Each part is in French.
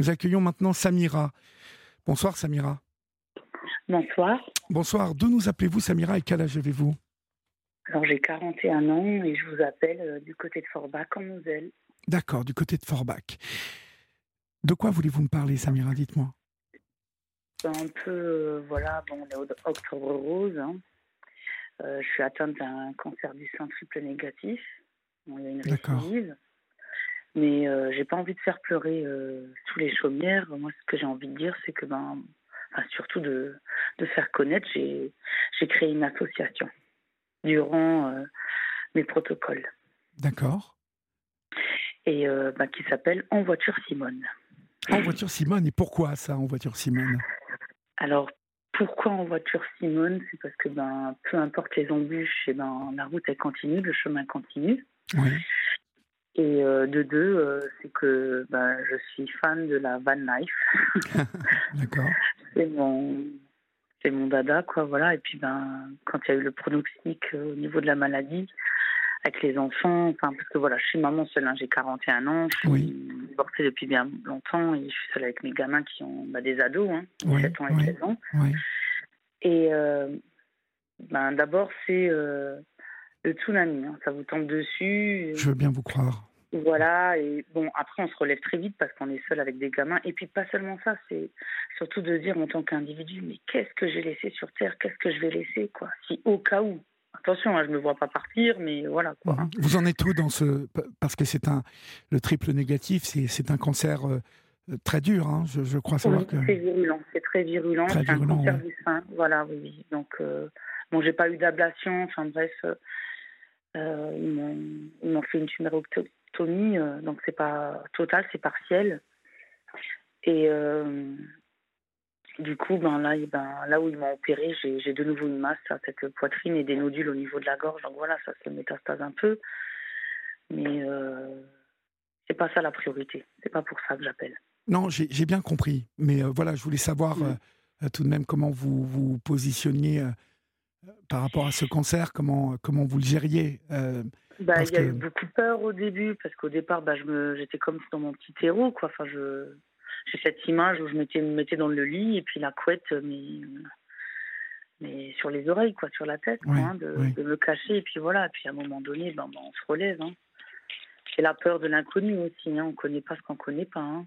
Nous accueillons maintenant Samira. Bonsoir Samira. Bonsoir. Bonsoir. D'où nous appelez-vous Samira et quel âge avez-vous? Alors j'ai 41 ans et je vous appelle euh, du côté de Forbach en Moselle. D'accord, du côté de Forbach. De quoi voulez-vous me parler Samira Dites-moi? Ben, un peu, euh, voilà, bon, on est au octobre rose. hein. Euh, je suis atteinte d'un cancer du sein triple négatif. Bon, il y a une récidive. Mais euh, j'ai pas envie de faire pleurer euh, tous les chaumières. Moi, ce que j'ai envie de dire, c'est que, ben, enfin, surtout de, de faire connaître, j'ai j'ai créé une association durant euh, mes protocoles. D'accord. Et euh, ben, qui s'appelle En voiture Simone. En voiture Simone, et pourquoi ça en voiture Simone? Alors, pourquoi en voiture Simone? C'est parce que ben, peu importe les embûches, et ben, la route elle continue, le chemin continue. Oui. Et euh, de deux, euh, c'est que ben, je suis fan de la van life. D'accord. c'est mon, c'est mon dada, quoi. Voilà. Et puis, ben, quand il y a eu le pronostic euh, au niveau de la maladie, avec les enfants, enfin, parce que voilà, je suis maman seule, hein, j'ai 41 ans, je suis Oui. divorcée depuis bien longtemps et je suis seule avec mes gamins qui ont bah, des ados, hein, Oui, 7 ans et oui. 16 ans. Et ben, d'abord, c'est le tsunami. hein. Ça vous tombe dessus. Je veux bien vous croire. Voilà. Et bon, après, on se relève très vite parce qu'on est seul avec des gamins. Et puis, pas seulement ça, c'est surtout de dire en tant qu'individu, mais qu'est-ce que j'ai laissé sur Terre? Qu'est-ce que je vais laisser, quoi? Si au cas où. Attention, hein, je ne me vois pas partir, mais voilà, quoi. hein. Vous en êtes où dans ce parce que c'est un le triple négatif, c'est un cancer euh, très dur. hein. Je, je crois savoir Oui, que c'est virulent, c'est très virulent, Très c'est un virulent, cancer ouais. du sein, voilà, oui, oui. Donc, euh, bon, j'ai pas eu d'ablation, enfin bref, euh, euh, ils m'ont ils m'ont fait une tumérectomie, euh, donc c'est pas total, c'est partiel. Et euh, du coup, ben là, et ben, là où ils m'ont opéré, j'ai j'ai de nouveau une masse à cette poitrine et des nodules au niveau de la gorge, donc voilà, ça se métastase un peu. Mais euh, c'est pas ça la priorité, c'est pas pour ça que j'appelle. non, j'ai j'ai bien compris. Mais euh, voilà, je voulais savoir Mm. tout de même comment vous vous positionniez par rapport à ce cancer, comment comment vous le gériez. euh, Bah, il y a que- eu beaucoup de peur au début, parce qu'au départ, bah, j'étais comme dans mon petit terreau, quoi. Enfin, j'ai cette image où je m'étais, me mettais dans le lit et puis la couette, mais, mais sur les oreilles, quoi, sur la tête, quoi, hein, de, oui. de me cacher. Et puis voilà, et puis à un moment donné, ben, ben, on se relève. Hein. C'est la peur de l'inconnu aussi, hein. on connaît pas ce qu'on connaît pas.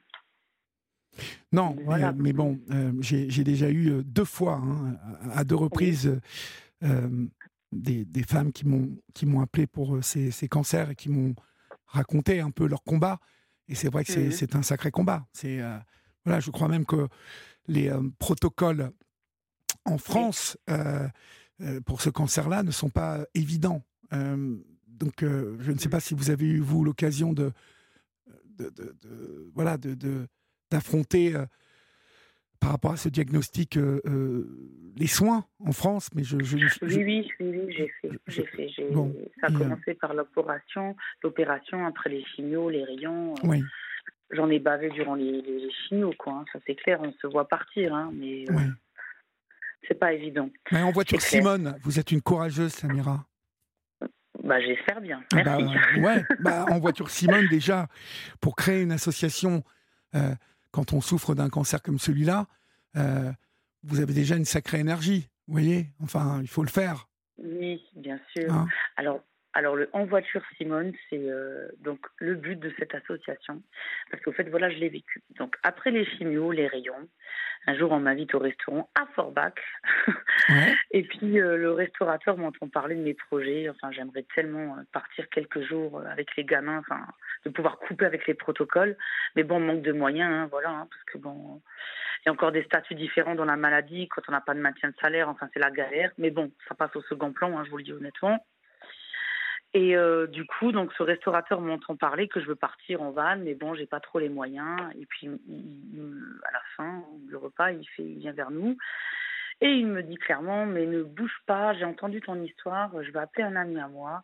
Non, mais, Voilà. euh, mais bon, euh, j'ai déjà eu euh, deux fois, hein, à, deux reprises, euh, euh, des, des femmes qui m'ont appelé pour euh, ces, ces cancers et qui m'ont raconté un peu leur combat. Et c'est vrai que c'est c'est un sacré combat. C'est euh, voilà, je crois même que les euh, protocoles en France euh, euh, pour ce cancer-là ne sont pas évidents. Euh, donc, euh, je ne sais pas si vous avez eu vous l'occasion de, de, de- voilà d'affronter euh, par rapport à ce diagnostic euh, euh, les soins en France, mais je, je, je- Oui, oui, oui, oui, j'ai fait. J'ai fait. J'ai- bon, ça a euh, commencé par l'opération, l'opération après les chimios, les rayons. euh, oui, J'en ai bavé durant les, les, les chimios, quoi. hein. Ça c'est clair, on se voit partir, hein, mais euh, oui. c'est pas évident. Mais en voiture c'est clair. Simone, vous êtes une courageuse, Samira. Bah, j'espère bien. Ah Merci. Bah, ouais, bah, en voiture Simone déjà, pour créer une association euh, quand on souffre d'un cancer comme celui-là, euh, vous avez déjà une sacrée énergie. Vous voyez, enfin, il faut le faire. Oui, bien sûr. hein? Alors, alors le En voiture Simone, c'est euh, donc le but de cette association. Parce qu'au fait, voilà, je l'ai vécu. Donc, après les chimios, les rayons, un jour, on m'invite au restaurant à Forbach. Ouais. Et puis, euh, le restaurateur m'entend parler de mes projets. Enfin, j'aimerais tellement euh, partir quelques jours avec les gamins, enfin, de pouvoir couper avec les protocoles. Mais bon, manque de moyens, hein, voilà, hein, parce que bon, il y a encore des statuts différents dans la maladie quand on n'a pas de maintien de salaire. Enfin, c'est la galère. Mais bon, ça passe au second plan, hein, je vous le dis honnêtement. Et euh, du coup, donc ce restaurateur m'entend parler que je veux partir en van, mais bon, j'ai pas trop les moyens. Et puis, il- à la fin du repas, il fait, il vient vers nous et il me dit clairement, mais ne bouge pas, j'ai entendu ton histoire, je vais appeler un ami à moi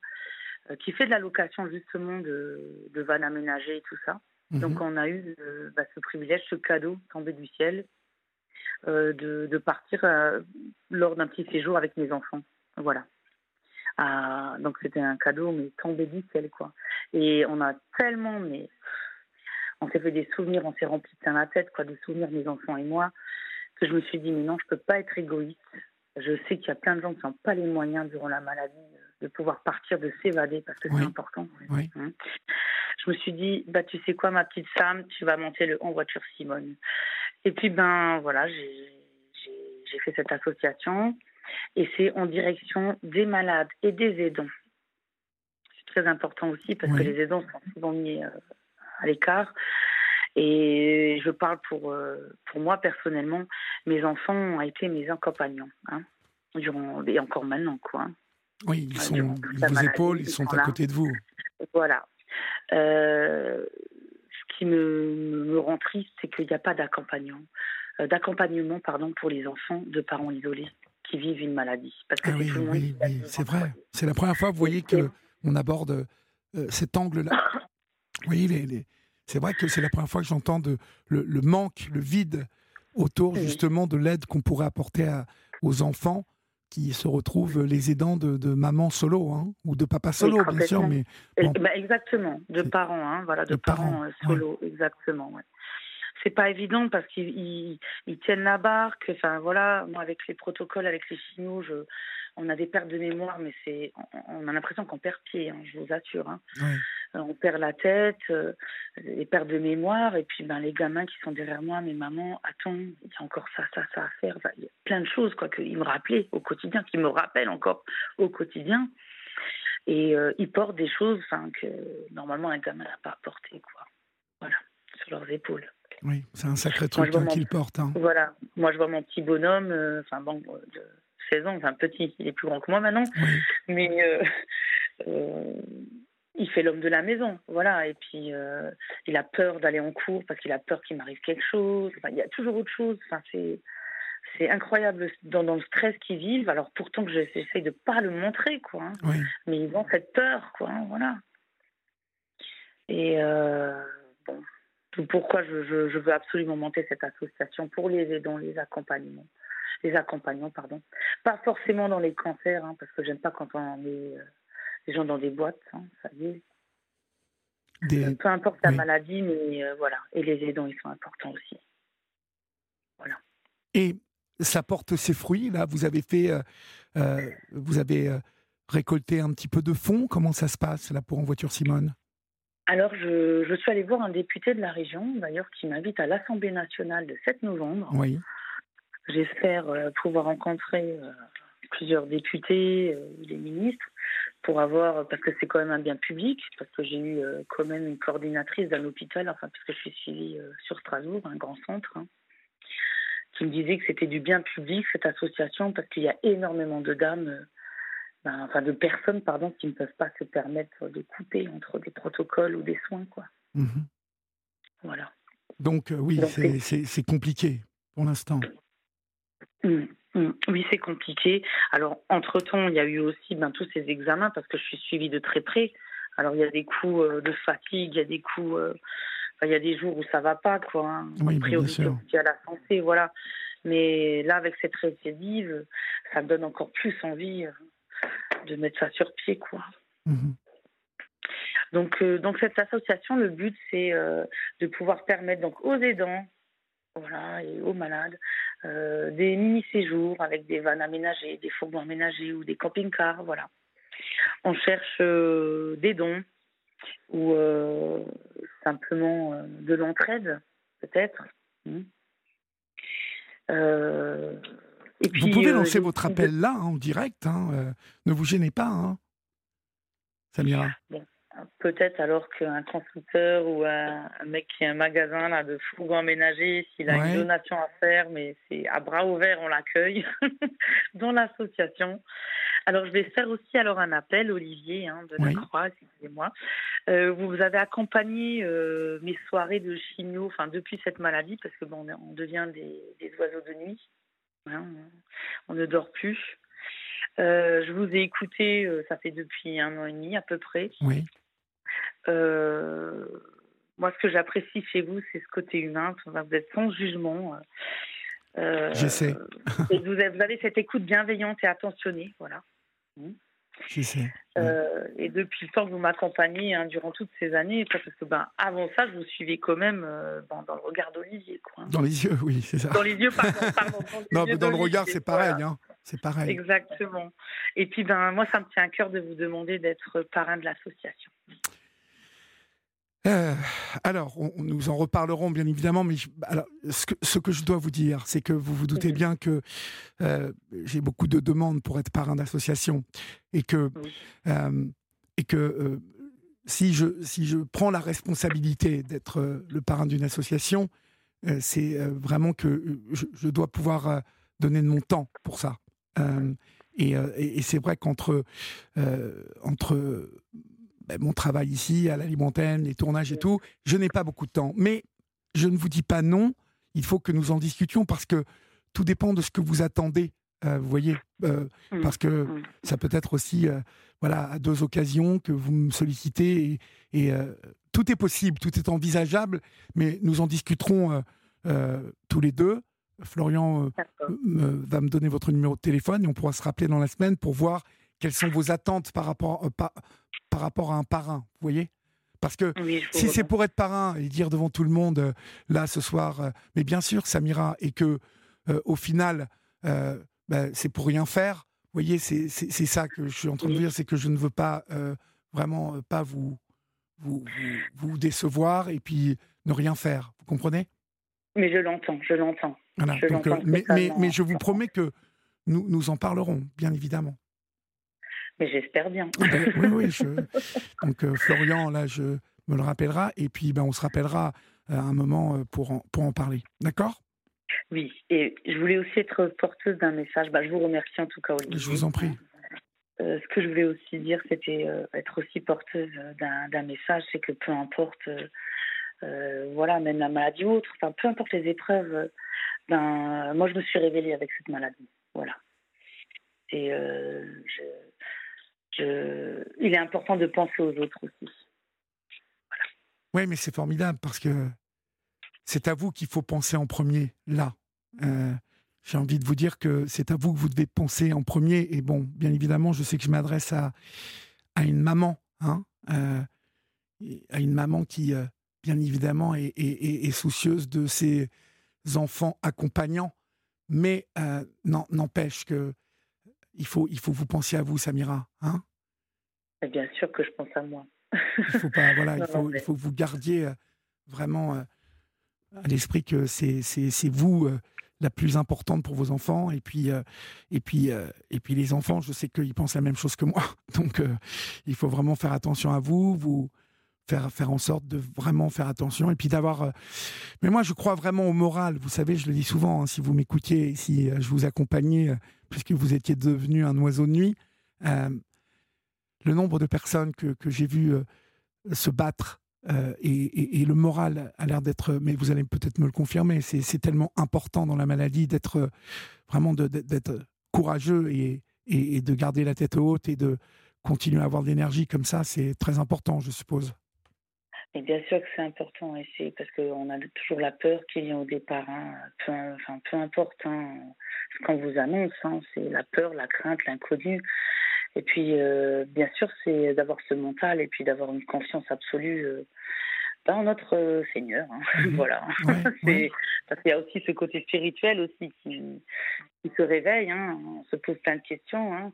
euh, qui fait de la location justement de, de van et tout ça. Mhm. Donc on a eu euh, bah, ce privilège, ce cadeau tombé du ciel de, de partir lors d'un petit séjour avec mes enfants. Voilà. Ah, donc c'était un cadeau mais tombé du ciel quoi. Et on a tellement mais on s'est fait des souvenirs, on s'est rempli de la tête, quoi, de souvenirs mes enfants et moi, que je me suis dit, mais non, je peux pas être égoïste. Je sais qu'il y a plein de gens qui n'ont pas les moyens durant la maladie de pouvoir partir, de s'évader, parce que c'est important. Hein. Je me suis dit, bah, tu sais quoi, ma petite femme, tu vas monter le en voiture Simone. Et puis, ben voilà, j'ai fait cette association et c'est en direction des malades et des aidants. C'est très important aussi parce que les aidants sont souvent mis euh, à l'écart. Et je parle pour, euh, pour moi personnellement, mes enfants ont été mes accompagnants, hein, durant, et encore maintenant, quoi. Hein. Oui, ils, sont, ils vous épaulent, ils sont, à côté de vous. Voilà. Euh, ce qui me, me rend triste, c'est qu'il n'y a pas d'accompagnement, euh, d'accompagnement pardon, pour les enfants de parents isolés qui vivent une maladie. Parce que ah oui, oui, oui c'est vrai. C'est la première fois, vous voyez, qu'on aborde euh, cet angle-là. oui, les, les... c'est vrai que c'est la première fois que j'entends le, le, manque, le vide autour justement de l'aide qu'on pourrait apporter à, aux enfants qui se retrouvent les aidants de, de maman solo hein, ou de papa solo, bien sûr. Mais bah, exactement, de parents, hein, voilà, de, parents, euh, solo, exactement. Ouais. C'est pas évident parce qu'ils ils, tiennent la barque. Enfin voilà, moi avec les protocoles, avec les signaux, je, on a des pertes de mémoire, mais c'est, on, a l'impression qu'on perd pied, hein, je vous assure. Hein. Euh, on perd la tête, euh, les pertes de mémoire, et puis ben, les gamins qui sont derrière moi, mes mamans, attends, il y a encore ça, ça, ça à faire. il y a plein de choses quoi qu'ils me rappelaient au quotidien, qui me rappellent encore au quotidien. Et euh, ils portent des choses que normalement un gamin n'a pas porté, quoi. Voilà, sur leurs épaules. Oui, c'est un sacré truc hein, qu'ils portent. Hein. Voilà, moi je vois mon petit bonhomme, enfin bon, de 16 ans, enfin petit, il est plus grand que moi maintenant, mais il fait l'homme de la maison, voilà. Et puis euh, il a peur d'aller en cours parce qu'il a peur qu'il m'arrive quelque chose. il y a toujours autre chose. Enfin, c'est c'est incroyable dans, le stress qu'ils vivent. Alors pourtant que j'essaie de pas le montrer, quoi. Hein. Mais ils ont cette peur, quoi. Hein, voilà. Et euh, bon, pourquoi je, je, veux absolument monter cette association pour les aidants, les accompagnements, les accompagnants, pardon. Pas forcément dans les cancers, hein, parce que j'aime pas quand on est euh, des gens dans des boîtes, hein, ça y est. Euh, peu importe la maladie, mais euh, voilà. Et les aidants, ils sont importants aussi. Voilà. Et ça porte ses fruits, là? Vous avez fait. Euh, vous avez récolté un petit peu de fonds? Comment ça se passe, là, pour En Voiture Simone? Alors, je, je, suis allée voir un député de la région, d'ailleurs, qui m'invite à l'Assemblée nationale le 7 novembre. Oui. J'espère pouvoir rencontrer plusieurs députés, les ministres, pour avoir, parce que c'est quand même un bien public, parce que j'ai eu euh, quand même une coordinatrice d'un hôpital, enfin, parce que je suis suivie euh, sur Strasbourg, un grand centre, hein, qui me disait que c'était du bien public, cette association, parce qu'il y a énormément de dames, euh, ben, enfin de personnes, pardon, qui ne peuvent pas se permettre de couper entre des protocoles ou des soins, quoi. Mhm. Voilà. Donc, oui, c'est compliqué pour l'instant. Mmh. Mmh. Oui, c'est compliqué. Alors, entre-temps, il y a eu aussi ben, tous ces examens parce que je suis suivie de très près. Alors, il y a des coups euh, de fatigue, il y a des coups. Euh, il y a des jours où ça va pas, quoi. Hein. Oui, priorité aussi à la santé, voilà. Mais là, avec cette récidive, ça me donne encore plus envie euh, de mettre ça sur pied, quoi. Mmh donc, donc, cette association, le but, c'est de pouvoir permettre donc, aux aidants voilà, et aux malades euh, des mini-séjours avec des vannes aménagées, des fourgons aménagés ou des camping-cars, voilà. On cherche euh, des dons ou euh, simplement de l'entraide, peut-être. Vous pouvez lancer votre appel là, en direct. Hein, ne vous gênez pas, hein, Samira peut-être alors qu'un constructeur ou un, mec qui a un magasin là, de fourgons aménagés, s'il a une donation à faire, mais c'est à bras ouverts, on l'accueille dans l'association. Alors je vais faire aussi alors un appel, Olivier hein, de la Croix, excusez-moi. Euh, vous avez accompagné euh, mes soirées de chimio, enfin depuis cette maladie, parce que bon, on devient des, oiseaux de nuit, hein, on ne dort plus. Euh, je vous ai écouté, ça fait depuis un an et demi à peu près. Oui. Euh, moi, ce que j'apprécie chez vous, c'est ce côté humain. Vous êtes sans jugement. Euh, J'essaie. vous avez, cette écoute bienveillante et attentionnée, voilà. Mmh. Euh, et depuis le temps que vous m'accompagnez hein, durant toutes ces années, parce que ben, avant ça, je vous suivais quand même euh, dans le regard d'Olivier. Hein. Dans les yeux, oui, c'est ça. Dans les yeux, pardon. pardon dans, non, dans le regard, c'est pareil. Hein, c'est pareil. Exactement. Et puis, ben, moi, ça me tient à cœur de vous demander d'être parrain de l'association. Euh, alors, nous en reparlerons bien évidemment, mais alors, ce, que, ce, que, je dois vous dire, c'est que vous vous doutez bien que euh, j'ai beaucoup de demandes pour être parrain d'association et que, euh, et que si, je, si je prends la responsabilité d'être le parrain d'une association, c'est vraiment que je, je, dois pouvoir donner de mon temps pour ça. et, et c'est vrai qu'entre entre ben, mon travail ici, à l'Alimontaine, les tournages et tout, je n'ai pas beaucoup de temps. Mais je ne vous dis pas non, il faut que nous en discutions parce que tout dépend de ce que vous attendez. Euh, vous voyez, euh, mmh. parce que mmh. ça peut être aussi, euh, voilà, à deux occasions que vous me sollicitez et, tout est possible, tout est envisageable, mais nous en discuterons tous les deux. Florian va me donner votre numéro de téléphone et on pourra se rappeler dans la semaine pour voir quelles sont vos attentes par rapport, par rapport à un parrain, vous voyez? Parce que si c'est pour être parrain et dire devant tout le monde, euh, là ce soir, euh, mais bien sûr Samira, et que euh, au final, ben, c'est pour rien faire, vous voyez, c'est ça que je suis en train de dire, c'est que je ne veux pas vraiment pas vous vous, vous, décevoir et puis ne rien faire, vous comprenez? Mais je l'entends, je l'entends. mais, mais, mais, je vous promets que nous, nous en parlerons, bien évidemment. Mais j'espère bien. Ah ben, oui, oui. Je... Donc euh, Florian, là, je me le rappellera. Et puis, ben, on se rappellera à euh, un moment euh, pour en, pour en parler. D'accord? Oui. Et je voulais aussi être porteuse d'un message. Bah, je vous remercie en tout cas, Olivier. Je vous en prie. ce que je voulais aussi dire, c'était être aussi porteuse d'un message, c'est que peu importe, voilà, même la maladie ou autre, enfin, peu importe les épreuves, ben, moi je me suis révélée avec cette maladie, voilà. Et je, il est important de penser aux autres aussi. Oui, mais c'est formidable parce que c'est à vous qu'il faut penser en premier, là. Euh, j'ai envie de vous dire que c'est à vous que vous devez penser en premier. Et bon, bien évidemment, je sais que je m'adresse à, à une maman, hein, euh, à une maman qui, euh, bien évidemment, est, est, soucieuse de ses enfants accompagnants. Mais n'empêche que il faut, il faut vous penser à vous, Samira. Hein Bien sûr que je pense à moi. il faut pas, voilà, il, faut, il faut que vous gardiez euh, vraiment euh, à l'esprit que c'est vous euh, la plus importante pour vos enfants. Et puis, et puis, et puis les enfants, je sais qu'ils pensent la même chose que moi. Donc, il faut vraiment faire attention à vous, vous faire, faire en sorte de vraiment faire attention. Et puis d'avoir. Mais moi, je crois vraiment au moral. Vous savez, je le dis souvent, hein, si vous m'écoutiez, si je vous accompagnais, puisque vous étiez devenu un oiseau de nuit le nombre de personnes que, que j'ai vues euh, se battre euh, et, le moral a l'air d'être, mais vous allez peut-être me le confirmer, c'est tellement important dans la maladie d'être euh, vraiment d'être courageux et, de garder la tête haute et de continuer à avoir de l'énergie comme ça, c'est très important, je suppose. Et bien sûr que c'est important, et parce qu'on a toujours la peur qu'il y ait au départ, hein, peu importe hein, ce qu'on vous annonce, hein, c'est la peur, la crainte, l'inconnu. Et puis, euh, bien sûr, c'est d'avoir ce mental et puis d'avoir une confiance absolue euh, dans notre euh, Seigneur. Hein. Mhm. voilà. Parce qu'il y a aussi ce côté spirituel aussi qui, qui se réveille. Hein. On se pose plein de questions. Hein.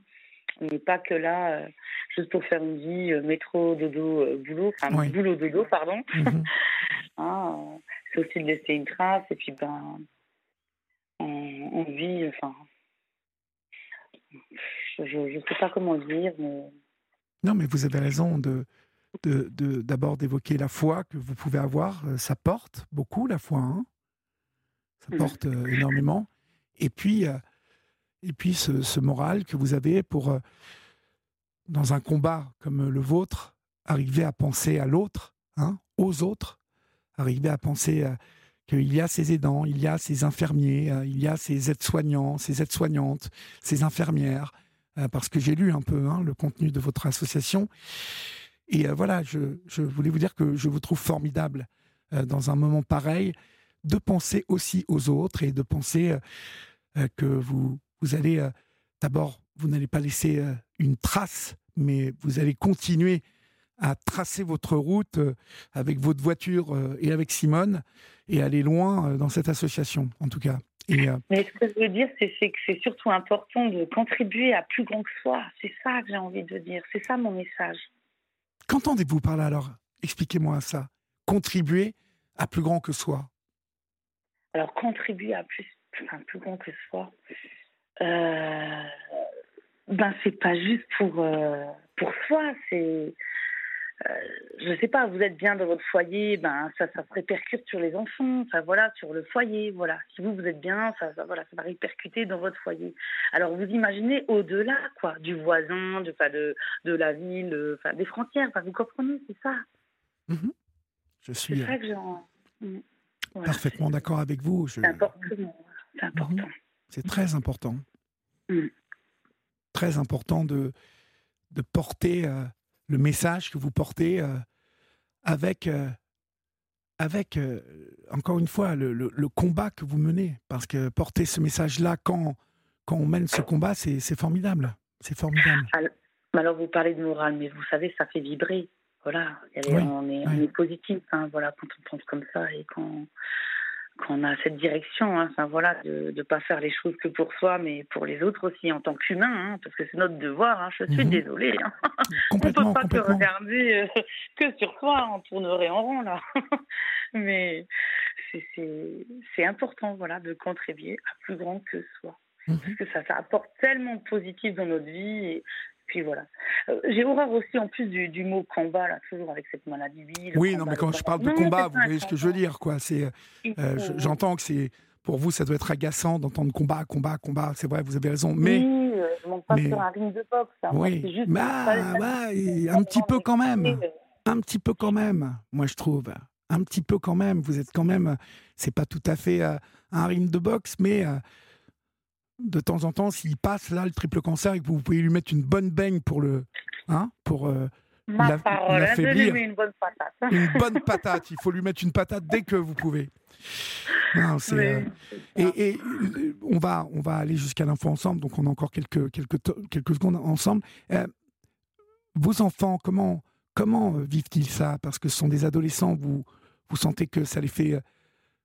On n'est pas que là juste pour faire une vie métro, dodo, boulot, enfin boulot, dodo, pardon. Mhm. Ah, c'est aussi de laisser une trace et puis ben, on, on vit, enfin, je ne sais pas comment dire. Mais... Non, mais vous avez raison de d'abord d'évoquer la foi que vous pouvez avoir. Euh, ça porte beaucoup, la foi. Hein ça mm. porte euh, énormément. Et puis, euh, et puis ce, moral que vous avez pour, dans un combat comme le vôtre, arriver à penser à l'autre, hein, aux autres, arriver à penser qu'il y a ces aidants, il y a ces infirmiers, il y a ces aides-soignants, ces aides-soignantes, ces infirmières, parce que j'ai lu un peu hein, le contenu de votre association. Et euh, voilà, je, voulais vous dire que je vous trouve formidable euh, dans un moment pareil de penser aussi aux autres et de penser que vous, vous allez, d'abord, vous n'allez pas laisser une trace, mais vous allez continuer à tracer votre route avec votre voiture et avec Simone et aller loin dans cette association, en tout cas. Mais ce que je veux dire, c'est que c'est surtout important de contribuer à plus grand que soi. C'est ça que j'ai envie de dire. C'est ça mon message. Qu'entendez-vous par là alors? Expliquez-moi ça. Contribuer à plus grand que soi. Alors, contribuer à plus, enfin, plus grand que soi, euh, ben, c'est pas juste pour, euh, pour soi, c'est euh, je ne sais pas, vous êtes bien dans votre foyer, ben ça, ça se répercute sur les enfants, enfin voilà, sur le foyer, voilà. Si vous vous êtes bien, ça, voilà, ça va répercuter dans votre foyer. Alors vous imaginez au-delà, quoi, du voisin, de, de, de la ville, enfin des frontières, vous comprenez, c'est ça. Mhm. Je suis. C'est ça que j'en. Mm. Parfaitement d'accord avec vous. C'est important. C'est important. Mhm. C'est très important. Mm. Très important de, de porter. Euh, le message que vous portez euh, avec, euh, avec euh, encore une fois, le, combat que vous menez. Parce que porter ce message-là quand, quand on mène ce combat, c'est formidable. C'est formidable. Alors, vous parlez de morale, mais vous savez, ça fait vibrer. Voilà, on, est, on, est, positif, hein, voilà, quand on pense comme ça et quand, qu'on a cette direction, hein, enfin voilà, de ne pas faire les choses que pour soi, mais pour les autres aussi en tant qu'humain, hein, parce que c'est notre devoir. Hein, je suis mhm. désolée. on ne peut pas que regarder euh, que sur soi, on tournerait en rond là. mais c'est important, voilà, de contribuer à plus grand que soi. Mhm. Parce que ça, ça apporte tellement de positif dans notre vie et puis voilà. Euh, j'ai horreur aussi en plus du, mot combat, là, toujours avec cette maladie. Oui, non, mais quand je parle de combat, vous voyez ce que je veux dire, quoi. C'est, euh, j'entends que c'est, pour vous, ça doit être agaçant d'entendre combat, combat, combat. C'est vrai, vous avez raison. Mais oui, euh, je monte pas sur un ring de boxe. Hein. Oui, juste bah, bah, un petit peu quand même, un petit peu quand même. Moi, je trouve, un petit peu quand même. Vous êtes quand même, c'est pas tout à fait un ring de boxe, mais de temps en temps, s'il passe là le triple cancer et que vous pouvez lui mettre une bonne baigne pour le, hein, pour euh, Ma parole, hein, une bonne patate. une bonne patate. Il faut lui mettre une patate dès que vous pouvez. Euh, et, euh, on va on va aller jusqu'à l'info ensemble. Donc on a encore quelques quelques quelques secondes ensemble. vos enfants, comment comment vivent-ils ça? Parce que ce sont des adolescents. Vous vous sentez que ça les fait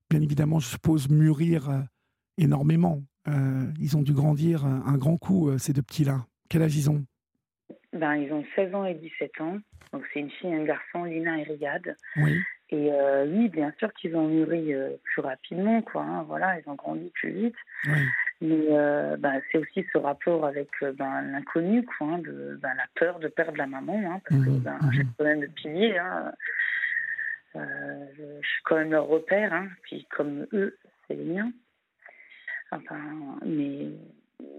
bien évidemment, je suppose, mûrir énormément. Euh, ils ont dû grandir un, grand coup, euh, ces deux petits-là. Quel âge ils ont? Ben, Ils ont 16 ans et 17 ans. Donc c'est une fille et un garçon, Lina et Riyad. Oui. Et euh, oui, bien sûr qu'ils ont mûri plus rapidement, quoi. Hein, voilà, ils ont grandi plus vite. Oui. Mais ben, c'est aussi ce rapport avec ben, l'inconnu, quoi, hein, de, ben, la peur de perdre la maman, hein, parce que j'ai quand même le pilier. Je, je, suis quand même leur repère, puis comme eux, c'est les miens. Enfin, mais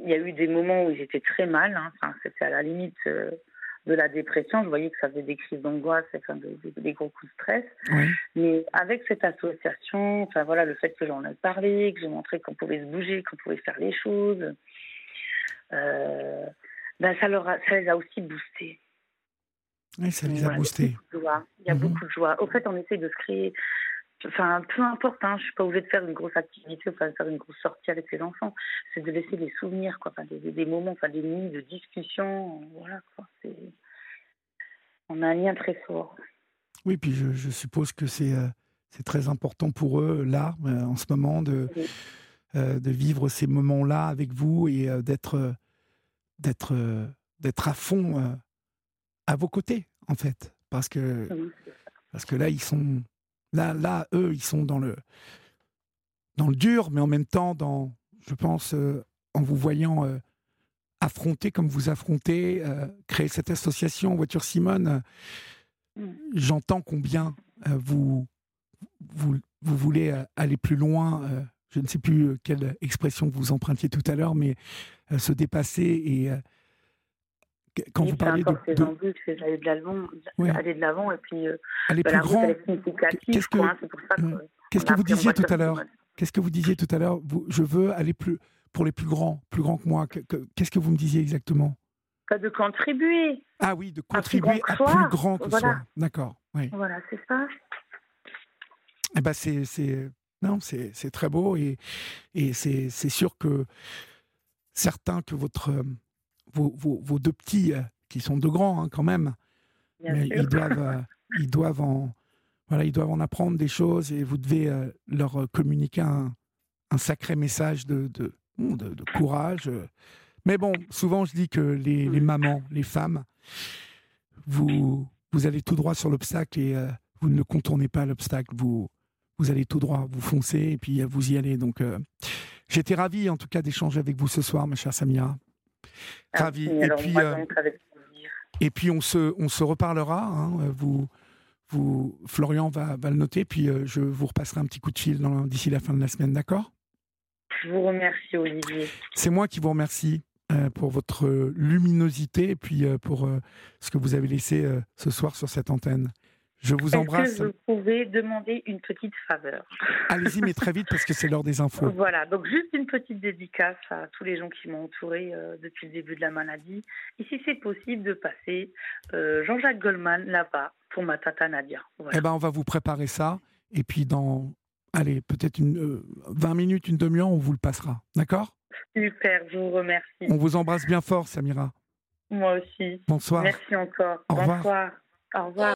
il y a eu des moments où j'étais très mal. Hein. Enfin, c'était à la limite euh, de la dépression. Je voyais que ça faisait des crises d'angoisse, enfin, des, gros coups de stress. Mais avec cette association, enfin voilà, le fait que j'en ai parlé, que j'ai montré qu'on pouvait se bouger, qu'on pouvait faire les choses, euh, ben ça, leur ça les a aussi boostés. Oui, ça les a boostés. Il y a beaucoup de joie. Au fait, on essaie de se créer Enfin, peu importe, hein, je suis pas obligée de faire une grosse activité, enfin, de faire une grosse sortie avec les enfants. C'est de laisser des souvenirs, quoi, enfin, des, des, moments, enfin, des nuits de discussion. Voilà, quoi. On a un lien très fort. Oui, puis je, je suppose que c'est euh, c'est très important pour eux, là, euh, en ce moment, de, euh, de vivre ces moments-là avec vous et d'être d'être d'être à fond à vos côtés, en fait. Parce que, parce que là, ils sont Là, là, eux, ils sont dans le, dans le dur, mais en même temps, dans, je pense, euh, en vous voyant euh, affronter comme vous affrontez, euh, créer cette association Voiture Simone, mm. j'entends combien vous, vous, vous, voulez aller plus loin. je ne sais plus quelle expression vous empruntiez tout à l'heure, mais se dépasser et quand vous parlez de, de... envies, de l'avant, aller de l'avant et puis euh, aller bah, plus grand. Qu'est-ce que, qu'est-ce que vous disiez tout à l'heure Qu'est-ce que vous disiez tout à l'heure Je veux aller plus pour les plus grands, plus grands que moi. Qu'est-ce que vous me disiez exactement De contribuer. Ah oui, de contribuer à plus grand que, soi. D'accord. Oui. Voilà, c'est ça. Eh ben c'est, c'est non, c'est, c'est très beau et et c'est, c'est sûr que certains que votre vos, vos, deux petits, qui sont de grands hein, quand même, mais ils doivent, ils doivent en, voilà, ils doivent en apprendre des choses et vous devez leur communiquer un, un, sacré message de, de, de, courage. Mais bon, souvent je dis que les, les mamans, les femmes, vous, vous allez tout droit sur l'obstacle et vous ne contournez pas l'obstacle. Vous, vous allez tout droit, vous foncez et puis vous y allez. Donc, j'étais ravi en tout cas d'échanger avec vous ce soir, ma chère Samira. Ravi. et puis, et puis on se, on se reparlera. Hein, vous, vous, Florian va, va le noter, puis euh, je vous repasserai un petit coup de fil d'ici la fin de la semaine, d'accord? Je vous remercie, Olivier. C'est moi qui vous remercie euh, pour votre luminosité et puis euh, pour ce que vous avez laissé ce soir sur cette antenne. Je vous embrasse. Que vous pouvez demander une petite faveur. Allez-y, mais très vite parce que c'est l'heure des infos. Voilà, donc juste une petite dédicace à tous les gens qui m'ont entouré euh, depuis le début de la maladie. Et si c'est possible de passer euh, Jean-Jacques Goldman là-bas pour ma tata Nadia. Eh ben, on va vous préparer ça. Et puis dans, allez, peut-être une 20 euh, minutes, une demi-heure, on vous le passera. D'accord? Super, je vous remercie. On vous embrasse bien fort, Samira. Moi aussi. Bonsoir. Merci encore. Au Bonsoir. Au revoir.